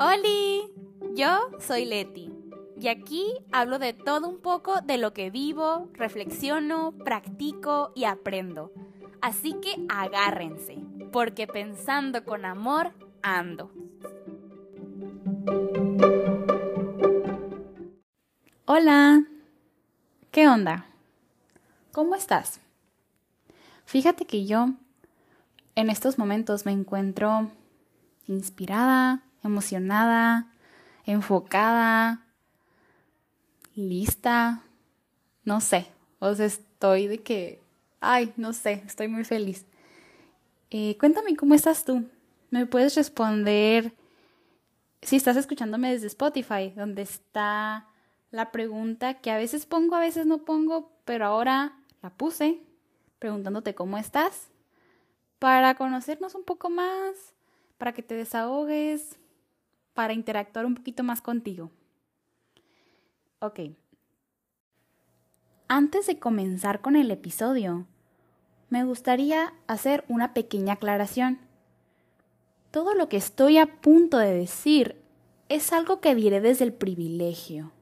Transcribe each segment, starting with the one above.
¡Holi! Yo soy Leti y aquí hablo de todo un poco de lo que vivo, reflexiono, practico y aprendo. Así que agárrense, porque pensando con amor ando. Hola, ¿qué onda? ¿Cómo estás? Fíjate que yo en estos momentos me encuentro inspirada, emocionada, enfocada, lista, no sé, o sea, estoy de que, ay, no sé, estoy muy feliz. Eh, cuéntame cómo estás tú. Me puedes responder si estás escuchándome desde Spotify, donde está la pregunta que a veces pongo, a veces no pongo, pero ahora la puse, preguntándote cómo estás, para conocernos un poco más, para que te desahogues, para interactuar un poquito más contigo. Ok. Antes de comenzar con el episodio, me gustaría hacer una pequeña aclaración. Todo lo que estoy a punto de decir es algo que diré desde el privilegio.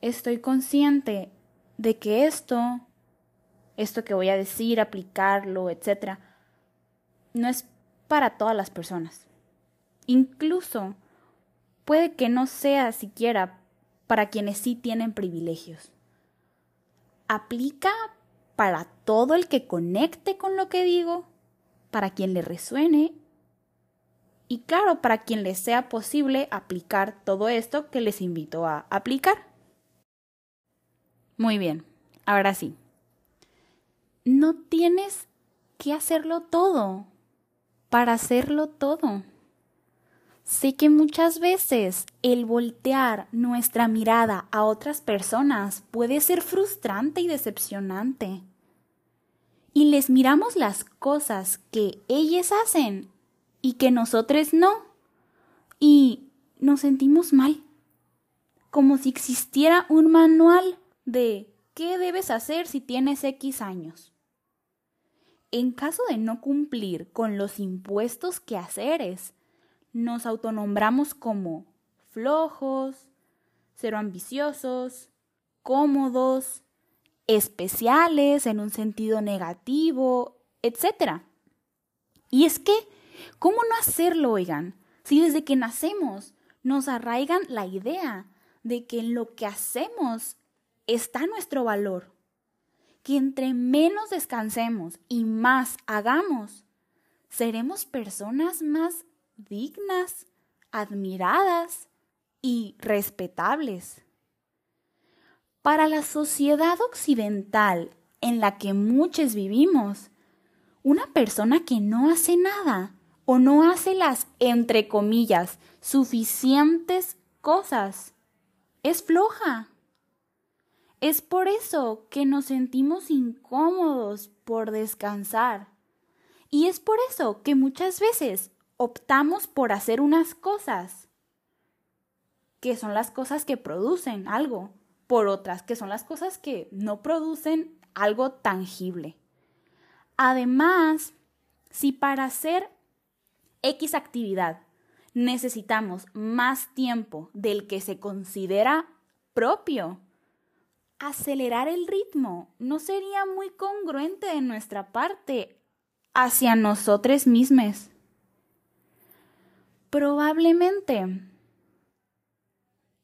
Estoy consciente de que esto, esto que voy a decir, aplicarlo, etc., no es para todas las personas. Incluso puede que no sea siquiera para quienes sí tienen privilegios. Aplica para todo el que conecte con lo que digo, para quien le resuene y claro, para quien le sea posible aplicar todo esto que les invito a aplicar. Muy bien, ahora sí. No tienes que hacerlo todo para hacerlo todo. Sé que muchas veces el voltear nuestra mirada a otras personas puede ser frustrante y decepcionante. Y les miramos las cosas que ellas hacen y que nosotros no. Y nos sentimos mal. Como si existiera un manual de qué debes hacer si tienes X años en caso de no cumplir con los impuestos que haceres, nos autonombramos como flojos, cero ambiciosos, cómodos, especiales en un sentido negativo, etc. Y es que, ¿cómo no hacerlo, oigan? Si desde que nacemos nos arraigan la idea de que en lo que hacemos está nuestro valor que entre menos descansemos y más hagamos, seremos personas más dignas, admiradas y respetables. Para la sociedad occidental en la que muchos vivimos, una persona que no hace nada o no hace las, entre comillas, suficientes cosas, es floja es por eso que nos sentimos incómodos por descansar. Y es por eso que muchas veces optamos por hacer unas cosas que son las cosas que producen algo, por otras que son las cosas que no producen algo tangible. Además, si para hacer X actividad necesitamos más tiempo del que se considera propio, acelerar el ritmo no sería muy congruente de nuestra parte hacia nosotros mismos. Probablemente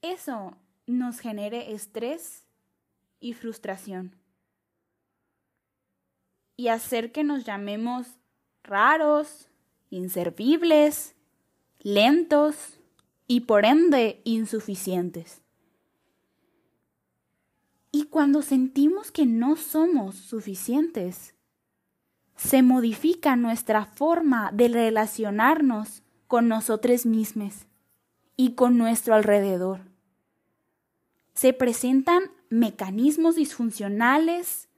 eso nos genere estrés y frustración y hacer que nos llamemos raros, inservibles, lentos y por ende insuficientes. Y cuando sentimos que no somos suficientes, se modifica nuestra forma de relacionarnos con nosotros mismos y con nuestro alrededor. Se presentan mecanismos disfuncionales,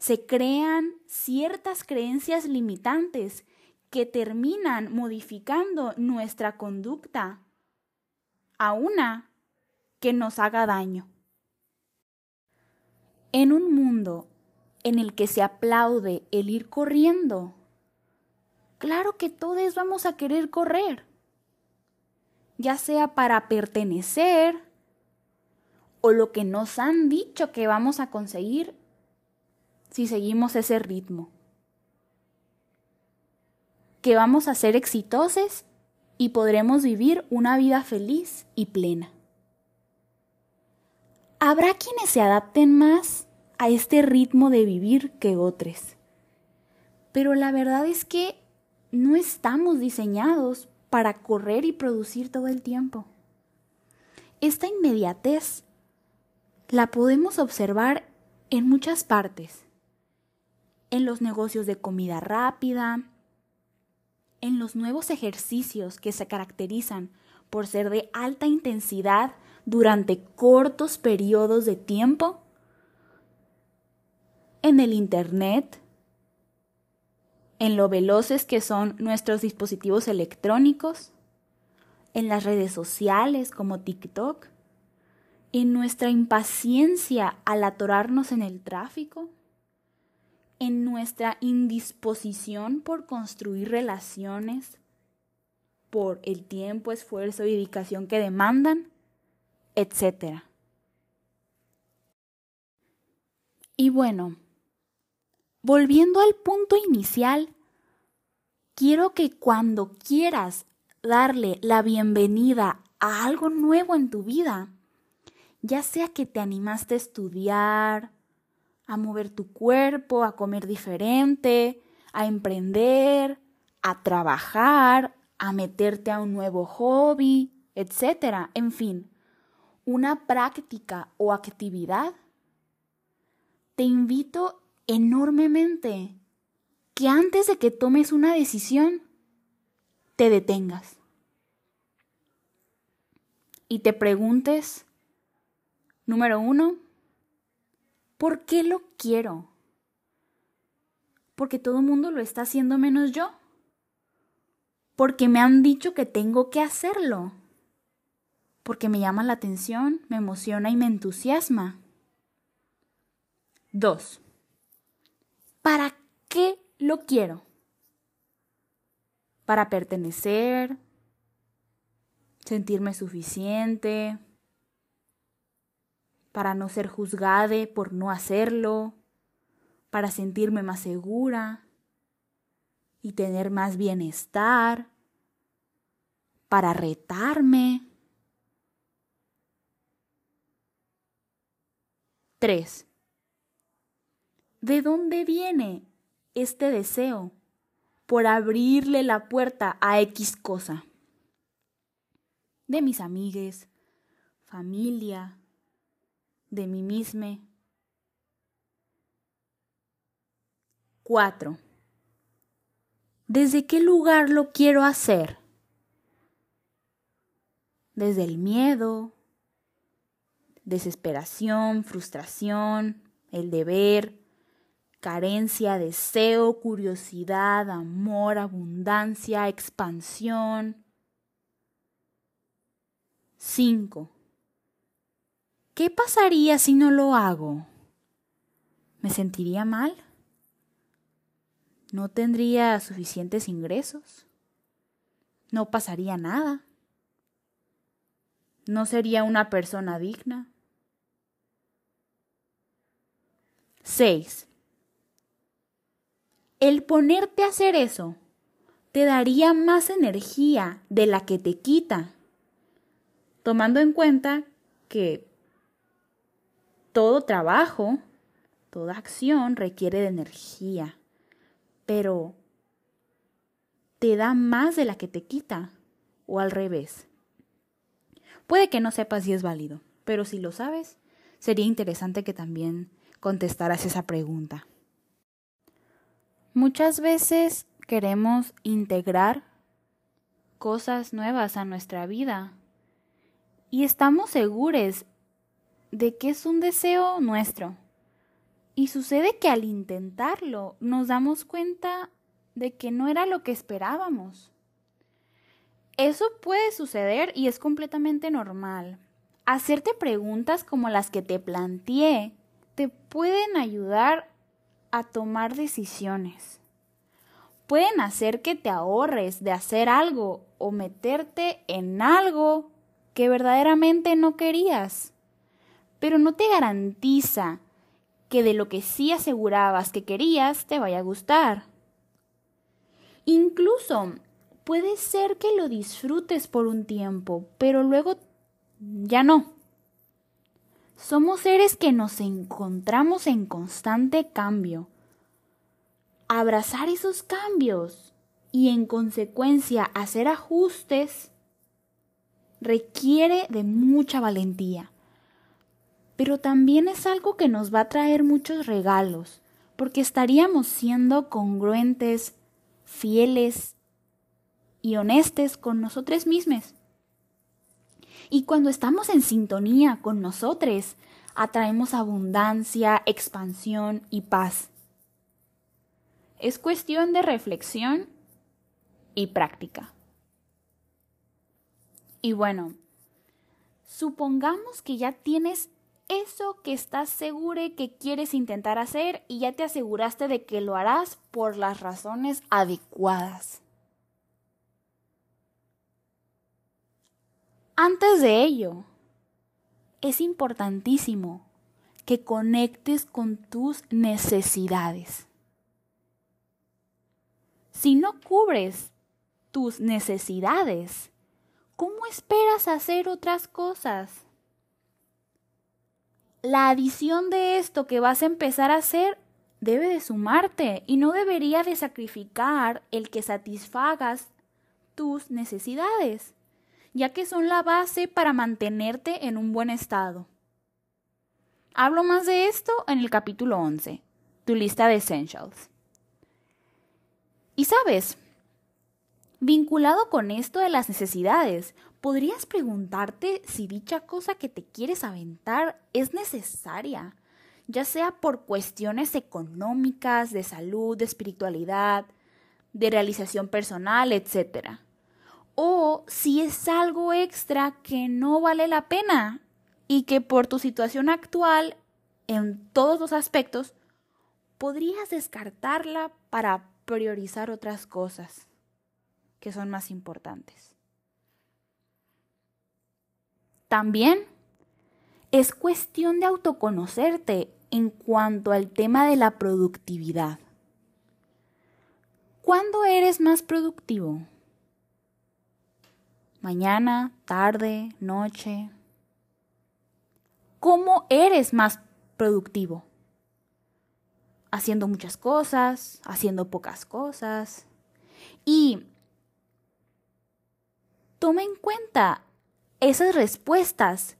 se crean ciertas creencias limitantes que terminan modificando nuestra conducta a una que nos haga daño. En un mundo en el que se aplaude el ir corriendo, claro que todos vamos a querer correr. ya sea para pertenecer o lo que nos han dicho que vamos a conseguir si seguimos ese ritmo. Que vamos a ser exitosos y podremos vivir una vida feliz y plena. Habrá quienes se adapten más a este ritmo de vivir que otros. Pero la verdad es que no estamos diseñados para correr y producir todo el tiempo. Esta inmediatez la podemos observar en muchas partes. En los negocios de comida rápida, en los nuevos ejercicios que se caracterizan por ser de alta intensidad durante cortos periodos de tiempo, en el Internet, en lo veloces que son nuestros dispositivos electrónicos, en las redes sociales como TikTok, en nuestra impaciencia al atorarnos en el tráfico, en nuestra indisposición por construir relaciones, por el tiempo, esfuerzo y dedicación que demandan, etc. Y bueno, volviendo al punto inicial, quiero que cuando quieras darle la bienvenida a algo nuevo en tu vida, ya sea que te animaste a estudiar, a mover tu cuerpo, a comer diferente, a emprender, a trabajar, a meterte a un nuevo hobby, etc. En fin, una práctica o actividad, te invito enormemente que antes de que tomes una decisión, te detengas y te preguntes, número uno, ¿por qué lo quiero? Porque todo el mundo lo está haciendo menos yo. Porque me han dicho que tengo que hacerlo. Porque me llama la atención, me emociona y me entusiasma. Dos, ¿Para qué lo quiero? Para pertenecer, sentirme suficiente, para no ser juzgada por no hacerlo, para sentirme más segura y tener más bienestar, para retarme. 3. ¿De dónde viene este deseo por abrirle la puerta a X cosa? De mis amigues, familia, de mí misma. 4. ¿Desde qué lugar lo quiero hacer? Desde el miedo, desesperación, frustración, el deber, carencia, deseo, curiosidad, amor, abundancia, expansión. 5. ¿Qué pasaría si no lo hago? ¿Me sentiría mal? ¿No tendría suficientes ingresos? ¿No pasaría nada? ¿No sería una persona digna? 6 el ponerte a hacer eso te daría más energía de la que te quita, tomando en cuenta que todo trabajo, toda acción requiere de energía, pero te da más de la que te quita, o al revés. Puede que no sepas si es válido, pero si lo sabes, sería interesante que también contestaras esa pregunta. Muchas veces queremos integrar cosas nuevas a nuestra vida y estamos seguros de que es un deseo nuestro. Y sucede que al intentarlo nos damos cuenta de que no era lo que esperábamos. Eso puede suceder y es completamente normal. Hacerte preguntas como las que te planteé te pueden ayudar a tomar decisiones. pueden hacer que te ahorres de hacer algo o meterte en algo que verdaderamente no querías. Pero no te garantiza que de lo que sí asegurabas que querías te vaya a gustar. Incluso puede ser que lo disfrutes por un tiempo, pero luego ya no. Somos seres que nos encontramos en constante cambio. Abrazar esos cambios y en consecuencia hacer ajustes requiere de mucha valentía. Pero también es algo que nos va a traer muchos regalos, porque estaríamos siendo congruentes, fieles y honestos con nosotros mismos. Y cuando estamos en sintonía con nosotros, atraemos abundancia, expansión y paz. Es cuestión de reflexión y práctica. Y bueno, supongamos que ya tienes eso que estás seguro que quieres intentar hacer y ya te aseguraste de que lo harás por las razones adecuadas. Antes de ello, es importantísimo que conectes con tus necesidades. Si no cubres tus necesidades, ¿cómo esperas hacer otras cosas? La adición de esto que vas a empezar a hacer debe de sumarte y no debería de sacrificar el que satisfagas tus necesidades, ya que son la base para mantenerte en un buen estado. Hablo más de esto en el capítulo 11, tu lista de essentials. Y sabes, Vinculado con esto de las necesidades, podrías preguntarte si dicha cosa que te quieres aventar es necesaria, ya sea por cuestiones económicas, de salud, de espiritualidad, de realización personal, etc. O si es algo extra que no vale la pena y que por tu situación actual, en todos los aspectos, podrías descartarla para priorizar otras cosas que son más importantes. También es cuestión de autoconocerte en cuanto al tema de la productividad. ¿Cuándo eres más productivo? ¿Mañana, tarde, noche? ¿Cómo eres más productivo? Haciendo muchas cosas, haciendo pocas cosas. Y toma en cuenta esas respuestas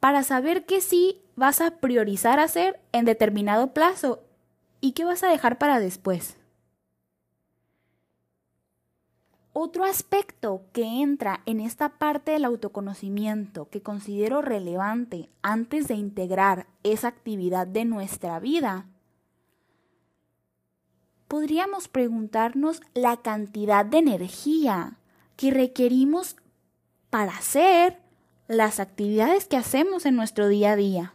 para saber qué sí vas a priorizar hacer en determinado plazo y qué vas a dejar para después. Otro aspecto que entra en esta parte del autoconocimiento que considero relevante antes de integrar esa actividad de nuestra vida, podríamos preguntarnos la cantidad de energía que requerimos para hacer las actividades que hacemos en nuestro día a día.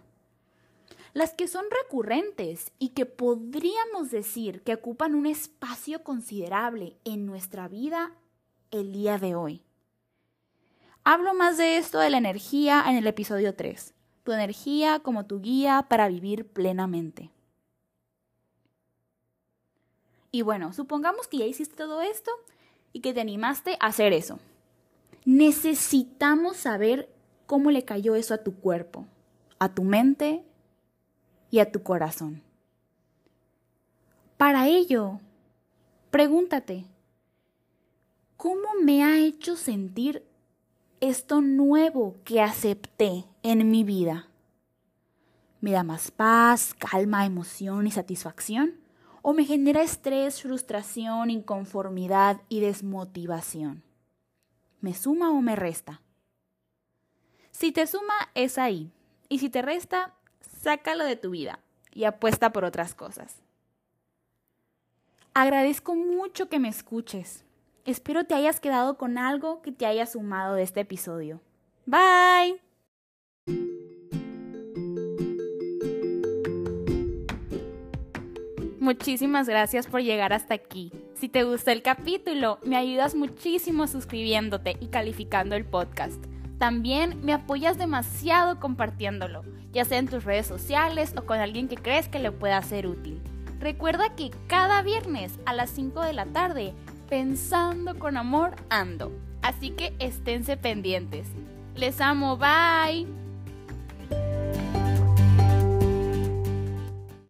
Las que son recurrentes y que podríamos decir que ocupan un espacio considerable en nuestra vida el día de hoy. Hablo más de esto de la energía en el episodio 3, tu energía como tu guía para vivir plenamente. Y bueno, supongamos que ya hiciste todo esto y que te animaste a hacer eso. Necesitamos saber cómo le cayó eso a tu cuerpo, a tu mente y a tu corazón. Para ello, pregúntate, ¿cómo me ha hecho sentir esto nuevo que acepté en mi vida? ¿Me da más paz, calma, emoción y satisfacción? o me genera estrés, frustración, inconformidad y desmotivación. ¿Me suma o me resta? Si te suma, es ahí. Y si te resta, sácalo de tu vida y apuesta por otras cosas. Agradezco mucho que me escuches. Espero te hayas quedado con algo que te haya sumado de este episodio. Bye. Muchísimas gracias por llegar hasta aquí. Si te gustó el capítulo, me ayudas muchísimo suscribiéndote y calificando el podcast. También me apoyas demasiado compartiéndolo, ya sea en tus redes sociales o con alguien que crees que le pueda ser útil. Recuerda que cada viernes a las 5 de la tarde, pensando con amor, ando. Así que esténse pendientes. Les amo, bye.